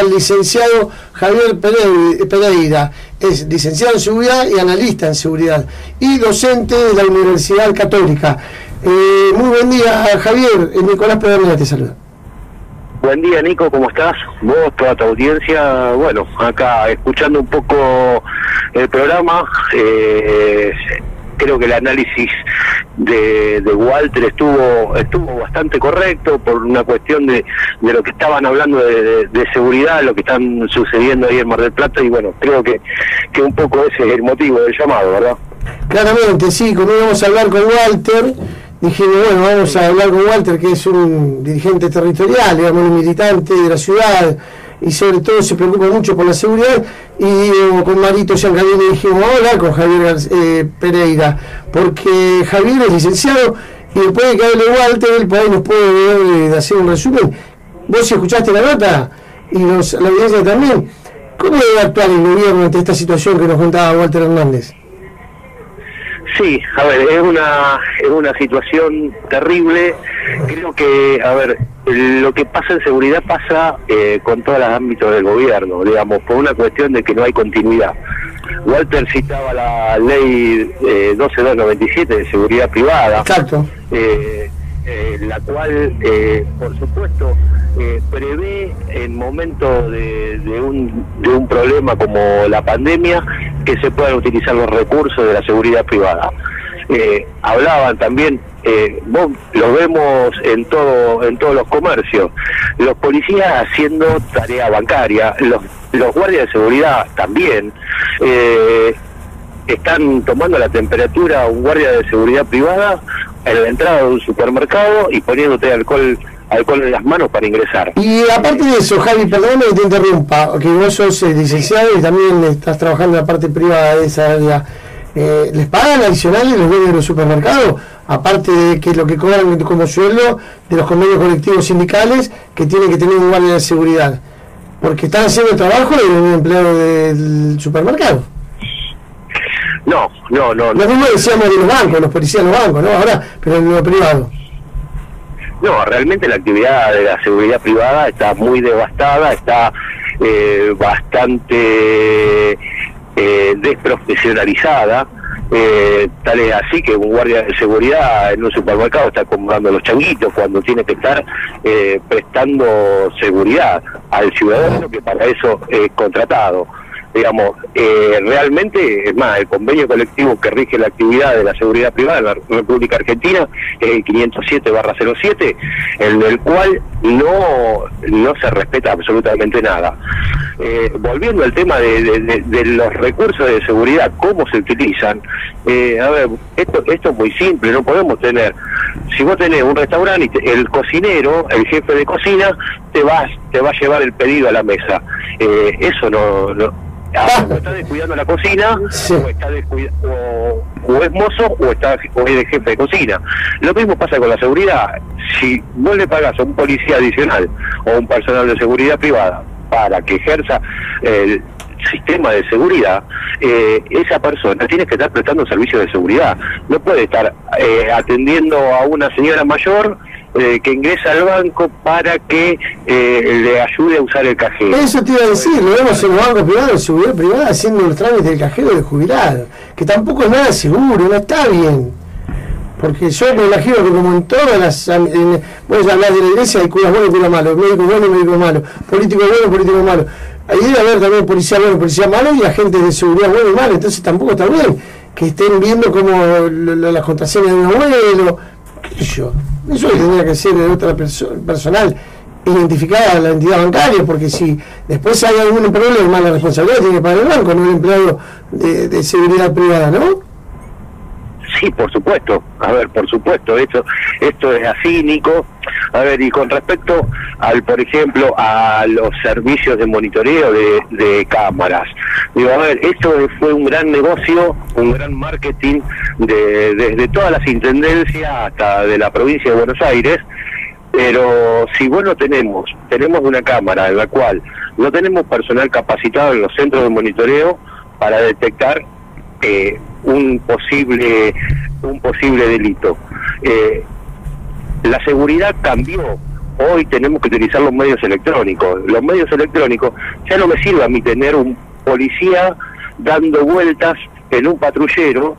al licenciado Javier Pereira. Es licenciado en seguridad y analista en seguridad y docente de la Universidad Católica. Eh, muy buen día, Javier. Nicolás Pedernera te saluda. Buen día, Nico, ¿cómo estás? Vos, toda tu audiencia, bueno, acá escuchando un poco el programa, eh, creo que el análisis de, Walter estuvo estuvo bastante correcto por una cuestión de, de lo que estaban hablando de, seguridad, lo que están sucediendo ahí en Mar del Plata y bueno, creo que, que un poco ese es el motivo del llamado, ¿verdad? Claramente, sí, como íbamos a hablar con Walter, dije, bueno, vamos a hablar con Walter, que es un dirigente territorial, digamos, un militante de la ciudad, y sobre todo se preocupa mucho por la seguridad. Y con Marito Giancarelli dijimos, vamos a hablar con Javier eh, Pereira, porque Javier es licenciado y después de que hable Walter, él por nos puede eh, hacer un resumen. Vos escuchaste la nota y los, la audiencia también, ¿cómo debe actuar el gobierno ante esta situación que nos contaba Walter Hernández? Sí, a ver, es una, es una situación terrible. Creo que, a ver, lo que pasa en seguridad pasa eh, con todos los ámbitos del gobierno, digamos, por una cuestión de que no hay continuidad. Walter citaba la ley eh, 12297 de seguridad privada. Exacto. Eh, eh, la cual, por supuesto, prevé en momentos de, de, un, de un problema como la pandemia que se puedan utilizar los recursos de la seguridad privada. Eh, hablaban también, eh, lo vemos en todo en todos los comercios, los policías haciendo tarea bancaria, los, los guardias de seguridad también. Eh, están tomando la temperatura a un guardia de seguridad privada en la entrada de un supermercado y poniéndote alcohol alcohol en las manos para ingresar. Y aparte de eso, Javi, perdóname que te interrumpa, que vos sos eh, licenciado y también estás trabajando en la parte privada de esa área. Eh, ¿Les pagan adicionales los dueños de los supermercados? Aparte de que lo que cobran como sueldo de los convenios colectivos sindicales que tienen que tener un guardia de seguridad. Porque están haciendo el trabajo de un empleado del supermercado. No, no, no. Lo mismo decíamos de los bancos, los policías de los bancos, ¿no? Ahora, pero en lo privado. No, realmente la actividad de la seguridad privada está muy devastada, está eh, bastante eh, desprofesionalizada. Eh, tal es así que un guardia de seguridad en un supermercado está acomodando los changuitos cuando tiene que estar eh, prestando seguridad al ciudadano que para eso es contratado digamos, eh, realmente, es más, el convenio colectivo que rige la actividad de la seguridad privada en la República Argentina es el 507-07, en el cual no, no se respeta absolutamente nada. Eh, volviendo al tema de, los recursos de seguridad, cómo se utilizan, eh, a ver, esto, esto es muy simple, no podemos tener, si vos tenés un restaurante, el cocinero, el jefe de cocina, te, vas, te va a llevar el pedido a la mesa. eso no Ah, o está descuidando la cocina, o, está o, es mozo, o, está, o es jefe de cocina. Lo mismo pasa con la seguridad. Si vos le pagas a un policía adicional o un personal de seguridad privada para que ejerza el sistema de seguridad, eh, esa persona tiene que estar prestando servicios de seguridad. No puede estar eh, atendiendo a una señora mayor eh, que ingresa al banco para que eh, le ayude a usar el cajero. Eso te iba a decir, lo vemos en los bancos privados, en seguridad privada, haciendo los trámites del cajero de jubilado, que tampoco es nada seguro, no está bien. Porque yo me imagino que como en todas las... En, vos hablar de la iglesia, hay curas buenos y curas malos, médicos buenos y médicos malos, políticos buenos y políticos malos. Ahí debe haber también policía bueno policía malo y agentes de seguridad bueno y malo, entonces tampoco está bien que estén viendo como las contraseñas de un abuelo, qué yo. Eso tendría que ser de otra persona personal identificada a la entidad bancaria, porque si después hay algún problema, la responsabilidad tiene que pagar el banco, no el empleado de, seguridad privada, ¿no? Sí, por supuesto. A ver, por supuesto, esto, esto es así, Nico. A ver, y con respecto al, por ejemplo, a los servicios de monitoreo de, de cámaras. Digo, a ver, esto fue un gran negocio, un gran marketing de, desde todas las intendencias hasta de la provincia de Buenos Aires, pero si bueno tenemos, tenemos una cámara en la cual no tenemos personal capacitado en los centros de monitoreo para detectar eh, un posible un posible delito. Eh, la seguridad cambió hoy tenemos que utilizar los medios electrónicos. Los medios electrónicos ya no me sirve a mí tener un policía dando vueltas en un patrullero,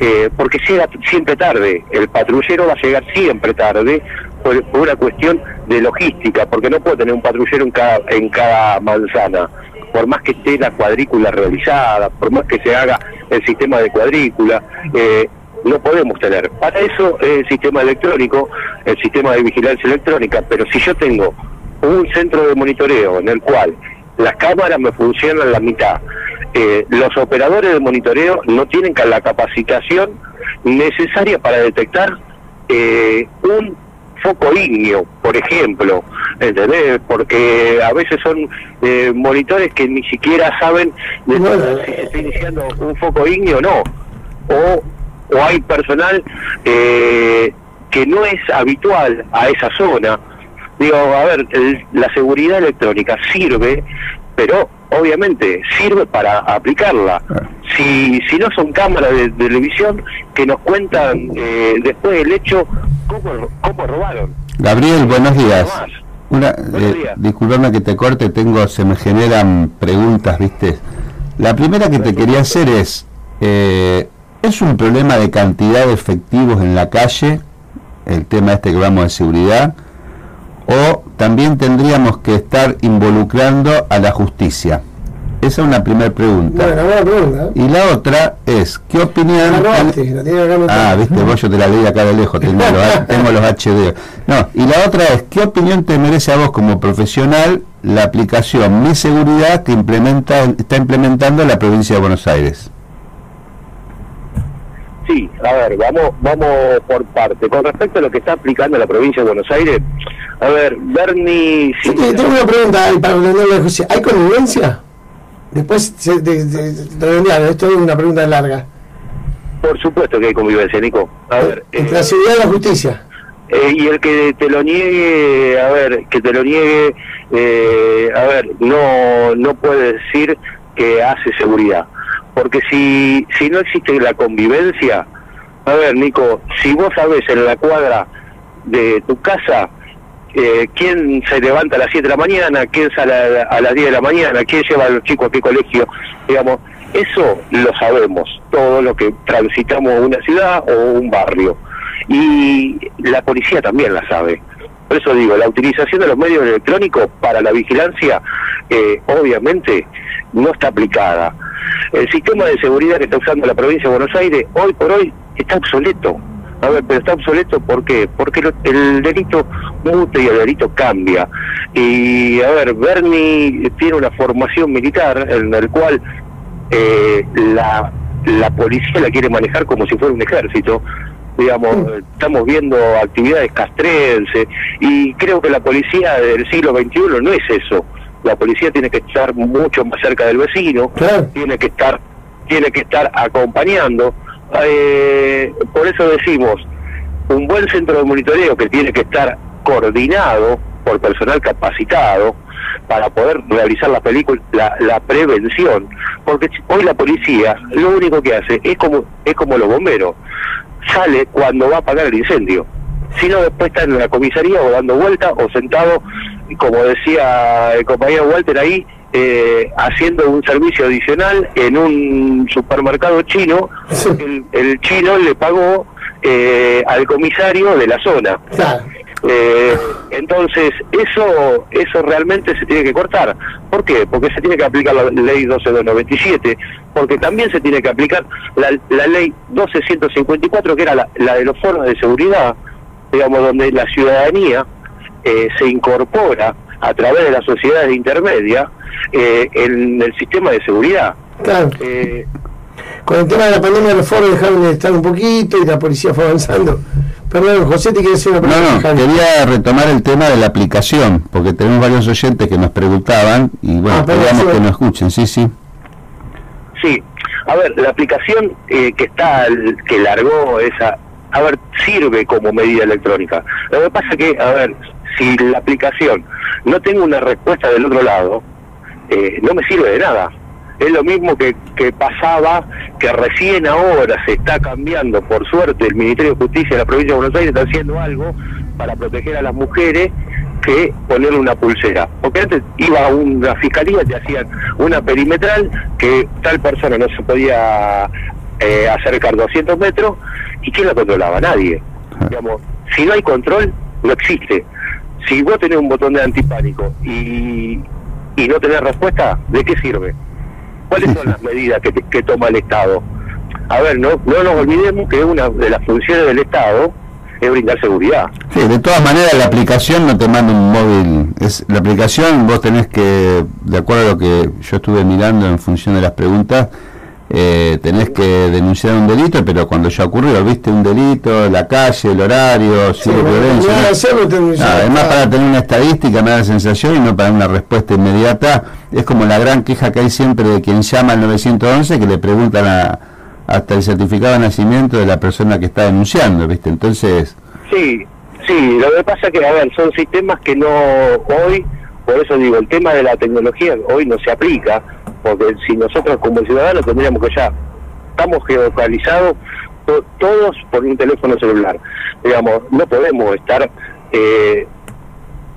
eh, porque llega siempre tarde. El patrullero va a llegar siempre tarde por, una cuestión de logística, porque no puedo tener un patrullero en cada, en cada manzana. Por más que esté la cuadrícula realizada, por más que se haga el sistema de cuadrícula, eh, no podemos tener. Para eso es el sistema electrónico, el sistema de vigilancia electrónica, pero si yo tengo un centro de monitoreo en el cual las cámaras me funcionan la mitad, eh, los operadores de monitoreo no tienen la capacitación necesaria para detectar eh, un foco ígneo, por ejemplo, ¿entendés? Porque a veces son eh, monitores que ni siquiera saben si se está iniciando un foco ígneo o no. O o hay personal eh, que no es habitual a esa zona. Digo, a ver, la seguridad electrónica sirve, pero obviamente sirve para aplicarla. Ah. Si, si no son cámaras de, televisión que nos cuentan eh, después del hecho cómo, cómo robaron. Gabriel, buenos días. Una, eh, disculpame que te corte, tengo, se me generan preguntas, ¿viste? La primera que te quería hacer es, eh, ¿Es un problema de cantidad de efectivos en la calle, el tema este que vamos de seguridad? ¿O también tendríamos que estar involucrando a la justicia? Esa es una primera pregunta. ¿eh? Y la otra es, ¿qué opinión... ah, viste, vos yo te la leí acá de lejos, tengo los, tengo los HD. No, y la otra es, ¿qué opinión te merece a vos como profesional la aplicación Mi Seguridad que implementa, está implementando la provincia de Buenos Aires? Sí, a ver, vamos, vamos por parte. Con respecto a lo que está aplicando la provincia de Buenos Aires, a ver, Bernie... Sí, tengo una pregunta para José. ¿Hay convivencia? Después de, de, esto es una pregunta larga. Por supuesto que hay convivencia, Nico. A ver, entre la seguridad y la justicia. Eh, y el que te lo niegue, a ver, que te lo niegue, eh, a ver, no, no puede decir que hace seguridad porque si, si no existe la convivencia, a ver, Nico, si vos sabés en la cuadra de tu casa eh, quién se levanta a las 7 de la mañana, quién sale a, las 10 de la mañana, quién lleva a los chicos a qué colegio, digamos, eso lo sabemos, todo lo que transitamos una ciudad o un barrio. Y la policía también la sabe. Por eso digo, la utilización de los medios electrónicos para la vigilancia, eh, obviamente, no está aplicada. El sistema de seguridad que está usando la provincia de Buenos Aires hoy por hoy está obsoleto. A ver, pero está obsoleto ¿por qué? Porque el delito muta y el delito cambia. Y a ver, Bernie tiene una formación militar en el cual eh, la, la policía la quiere manejar como si fuera un ejército digamos, estamos viendo actividades castrenses y creo que la policía del siglo XXI no es eso la policía tiene que estar mucho más cerca del vecino, tiene que estar tiene que estar acompañando. Eh, por eso decimos, un buen centro de monitoreo que tiene que estar coordinado por personal capacitado para poder realizar la película, la, prevención, porque hoy la policía lo único que hace es como es como los bomberos, sale cuando va a apagar el incendio, si no después está en la comisaría o dando vuelta o sentado como decía el compañero Walter ahí, eh, haciendo un servicio adicional en un supermercado chino, el, chino le pagó eh, al comisario de la zona. Eh, entonces, eso eso realmente se tiene que cortar. ¿Por qué? Porque se tiene que aplicar la ley 12297, porque también se tiene que aplicar la, la ley 12154, que era la, la de los foros de seguridad, digamos, donde la ciudadanía eh, se incorpora a través de las sociedades intermedias eh, en el sistema de seguridad. Claro. Eh, con el tema de la pandemia los foros dejaron de estar un poquito y la policía fue avanzando. Perdón, José, te quiere decir una pregunta. No, no, quería retomar el tema de la aplicación, porque tenemos varios oyentes que nos preguntaban y bueno, ah, que nos escuchen, sí, sí. Sí, a ver, la aplicación que está, que largó esa, a ver, sirve como medida electrónica. Lo que pasa que, a ver, si la aplicación no tengo una respuesta del otro lado, eh, no me sirve de nada. Es lo mismo que, que pasaba, que recién ahora se está cambiando, por suerte, el Ministerio de Justicia de la provincia de Buenos Aires está haciendo algo para proteger a las mujeres que ponerle una pulsera. Porque antes iba a una fiscalía, te hacían una perimetral que tal persona no se podía eh, acercar 200 metros y ¿quién la controlaba? Nadie. Digamos, si no hay control, no existe. Si vos tenés un botón de antipánico y, y no tenés respuesta, ¿de qué sirve? ¿Cuáles son las medidas que, que toma el Estado? A ver, no, no nos olvidemos que una de las funciones del Estado es brindar seguridad. Sí, de todas maneras la aplicación no te manda un móvil. Es La aplicación vos tenés que, de acuerdo a lo que yo estuve mirando en función de las preguntas, eh, tenés que denunciar un delito, pero cuando ya ocurrió, viste un delito, la calle, el horario, si violencia. además, para tener una estadística, me da la sensación, y no para una respuesta inmediata, es como la gran queja que hay siempre de quien llama al 911 que le preguntan a hasta el certificado de nacimiento de la persona que está denunciando, ¿viste? Entonces... Sí, sí, lo que pasa que, a ver, son sistemas que no hoy, por eso digo, el tema de la tecnología hoy no se aplica, porque si nosotros como ciudadanos tendríamos que ya, estamos geolocalizados todos por un teléfono celular, digamos, no podemos estar eh,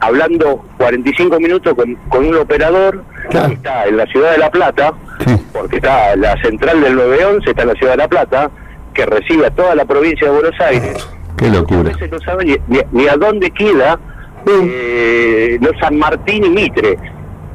hablando 45 minutos con, con un operador que está en la ciudad de La Plata, porque está la central del 911, está en la ciudad de La Plata, que recibe a toda la provincia de Buenos Aires. Qué locura. A no sabe ni, a dónde queda eh, no San Martín y Mitre.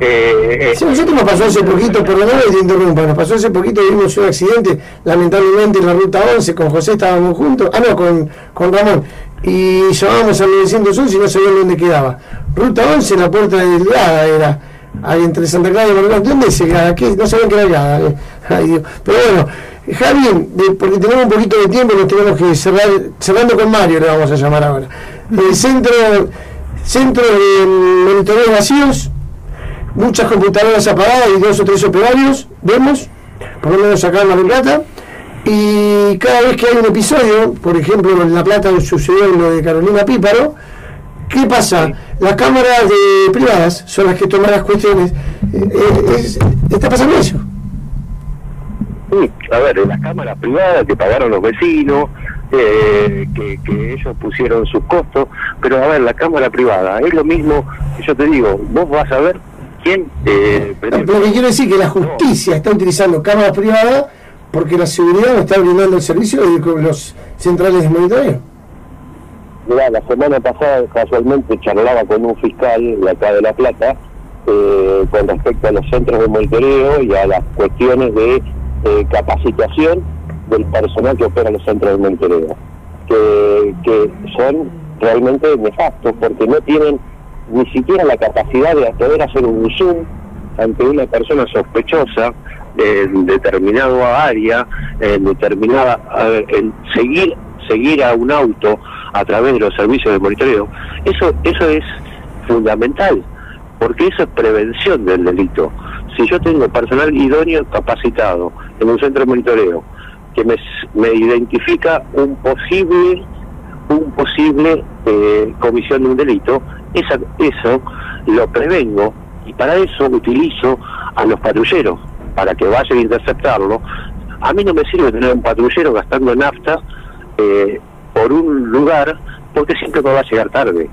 Eh, sí, nosotros nos pasó hace poquito, perdóname que te interrumpa, nos pasó hace poquito, vimos un accidente, lamentablemente en la ruta 11, con José estábamos juntos, ah no, con, con Ramón, y llamábamos al 911 y no sabían dónde quedaba. Ruta 11, la puerta de delgada era, ahí entre Santa Clara y Moreno, ¿dónde es ¿Qué? No sabían que era delgada. Eh. Pero bueno, Javi, porque tenemos un poquito de tiempo, nos tenemos que cerrar, cerrando con Mario, le vamos a llamar ahora. El centro, centro de monitoreo vacíos muchas computadoras apagadas y dos o tres operarios, vemos, por lo menos acá en La Plata, y cada vez que hay un episodio, por ejemplo en La Plata sucedió lo de Carolina Píparo, ¿qué pasa? Las cámaras de privadas son las que toman las cuestiones. Eh, eh, ¿Está pasando eso? Sí, a ver, las cámaras privadas que pagaron los vecinos, eh, que, que, ellos pusieron sus costos, pero a ver, la cámara privada es lo mismo que yo te digo, vos vas a ver quién... Eh, lo que quiero decir que la justicia está utilizando cámaras privadas porque la seguridad no está brindando el servicio de los centrales de monitoreo. La semana pasada casualmente charlaba con un fiscal de acá de La Plata eh, con respecto a los centros de monitoreo y a las cuestiones de eh, capacitación del personal que opera los centros de monitoreo, que, que son realmente nefastos porque no tienen ni siquiera la capacidad de poder hacer un zoom ante una persona sospechosa en determinado área, en determinada, seguir seguir a un auto a través de los servicios de monitoreo, eso eso es fundamental, porque eso es prevención del delito. Si yo tengo personal idóneo capacitado en un centro de monitoreo que me, me identifica un posible un posible eh, comisión de un delito, esa, eso lo prevengo y para eso utilizo a los patrulleros, para que vayan a interceptarlo. A mí no me sirve tener un patrullero gastando nafta eh, por un lugar porque siempre me va a llegar tarde.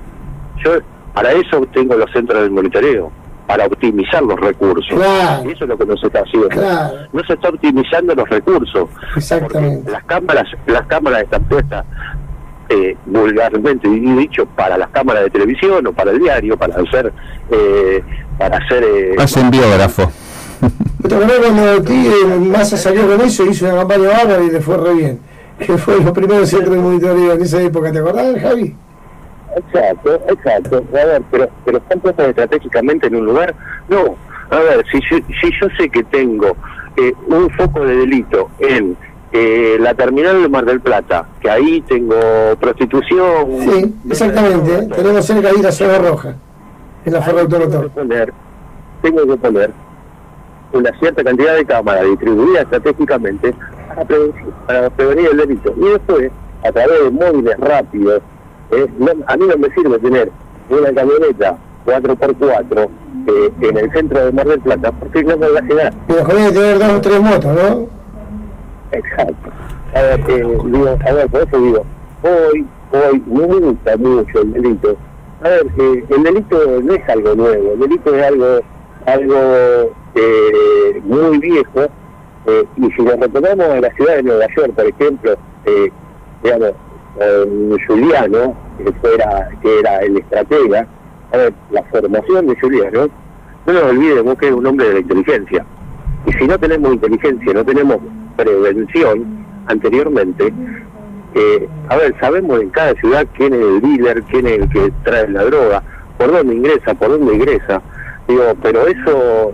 Yo para eso tengo los centros de monitoreo, para optimizar los recursos. Y eso es lo que no se está haciendo. No se está optimizando los recursos. Exactamente. Las cámaras, las cámaras están puestas eh, vulgarmente dicho para las cámaras de televisión o para el diario para hacer eh, para hacer eh, hacen biógrafo cuando Massa salió con eso hizo una campaña bárbara y le fue re bien que fue los primeros centros de monitoreo en esa época ¿te acordás Javi? Exacto, exacto. A ver, pero, pero están puestos estratégicamente en un lugar. No, a ver, si yo, si yo sé que tengo eh, un foco de delito en eh, la terminal de Mar del Plata, que ahí tengo prostitución. Sí, exactamente. Tenemos cerca de la zona roja, en la Ferro Tengo que poner, tengo que poner una cierta cantidad de cámaras distribuidas estratégicamente para prevenir, el delito. Y después, a través de móviles rápidos, eh, a mí no me sirve tener una camioneta 4x4 eh, en el centro de Mar del Plata, porque no me va a llegar. Pero conviene tener dos o tres motos, ¿no? Exacto. A ver, digo, a por eso digo, hoy, hoy no me gusta mucho el delito, a ver, el delito no es algo nuevo, el delito es algo algo eh, muy viejo, eh, y si nos retomamos a la ciudad de Nueva York, por ejemplo, eh, digamos, Juliano, que, fuera, que era el estratega, a ver, la formación de Juliano, no nos olvidemos que es un hombre de la inteligencia. Y si no tenemos inteligencia, no tenemos prevención anteriormente, eh, a ver, sabemos en cada ciudad quién es el dealer, quién es el que trae la droga, por dónde ingresa, por dónde ingresa. Digo, pero eso,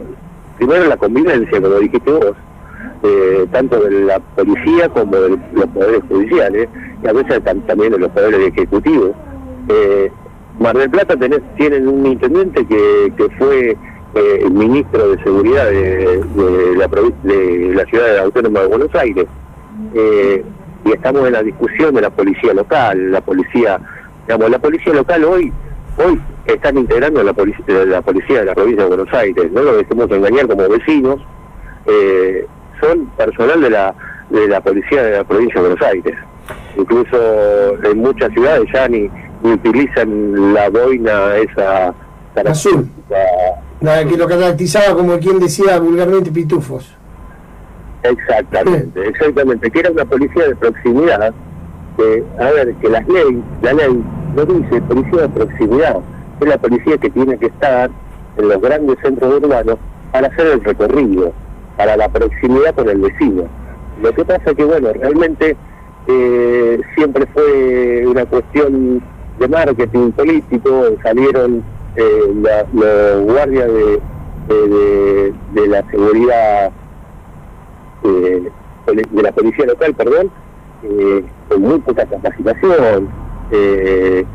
primero la convivencia, como dijiste vos, tanto de la policía como de los poderes judiciales, y a veces también de los poderes ejecutivos. Eh, Mar del Plata tenés, tienen un intendente que, que fue eh, ministro de Seguridad de, la, de la ciudad autónoma de Buenos Aires. Eh, y estamos en la discusión de la policía local, la policía, digamos, la policía local hoy hoy están integrando la policía, la policía de la provincia de Buenos Aires, no lo dejemos engañar como vecinos, eh, son personal de la de la policía de la provincia de Buenos Aires. Incluso en muchas ciudades ya ni, utilizan la boina esa azul. La, que lo caracterizaba como quien decía vulgarmente pitufos. Exactamente, exactamente, que era una policía de proximidad, que, a ver, que la ley, la ley no dice policía de proximidad, es la policía que tiene que estar en los grandes centros urbanos para hacer el recorrido, para la proximidad con el vecino. Lo que pasa es que, bueno, realmente eh, siempre fue una cuestión de marketing político, salieron eh, los guardias de, de, la seguridad eh, de la policía local, perdón, eh, con muy poca capacitación, eh,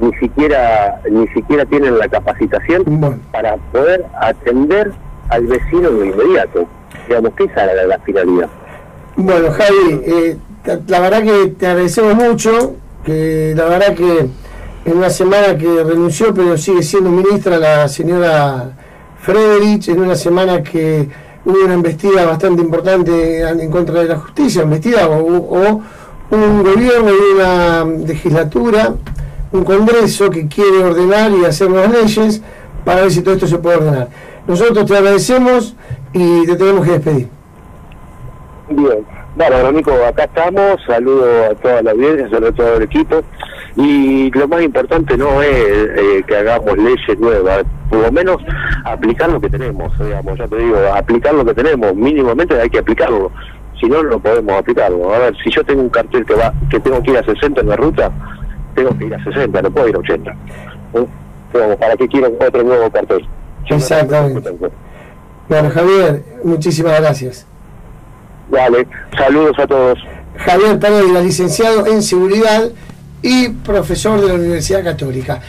ni siquiera ni siquiera tienen la capacitación para poder atender al vecino de inmediato. Digamos que esa era la, finalidad. Bueno, Javi, eh, la verdad que te agradecemos mucho, que la verdad que en una semana que renunció, pero sigue siendo ministra la señora Frederich, en una semana que hubo una investida bastante importante en contra de la justicia, investida o, un gobierno y una legislatura, un congreso que quiere ordenar y hacer nuevas leyes para ver si todo esto se puede ordenar. Nosotros te agradecemos y te tenemos que despedir. Bien, bueno, Nico, acá estamos, saludo a toda la audiencia, a todo el equipo y lo más importante no es eh, que hagamos leyes nuevas, por lo menos aplicar lo que tenemos, digamos, ya te digo, aplicar lo que tenemos, mínimamente hay que aplicarlo, si no, no podemos aplicarlo. A ver, si yo tengo un cartel que va que tengo que ir a 60 en la ruta, tengo que ir a 60, no puedo ir a 80. ¿Eh? ¿Para qué quiero otro nuevo cartel? Exactamente. Bueno, Javier, muchísimas gracias. Vale, saludos a todos. Javier la licenciado en seguridad y profesor de la Universidad Católica.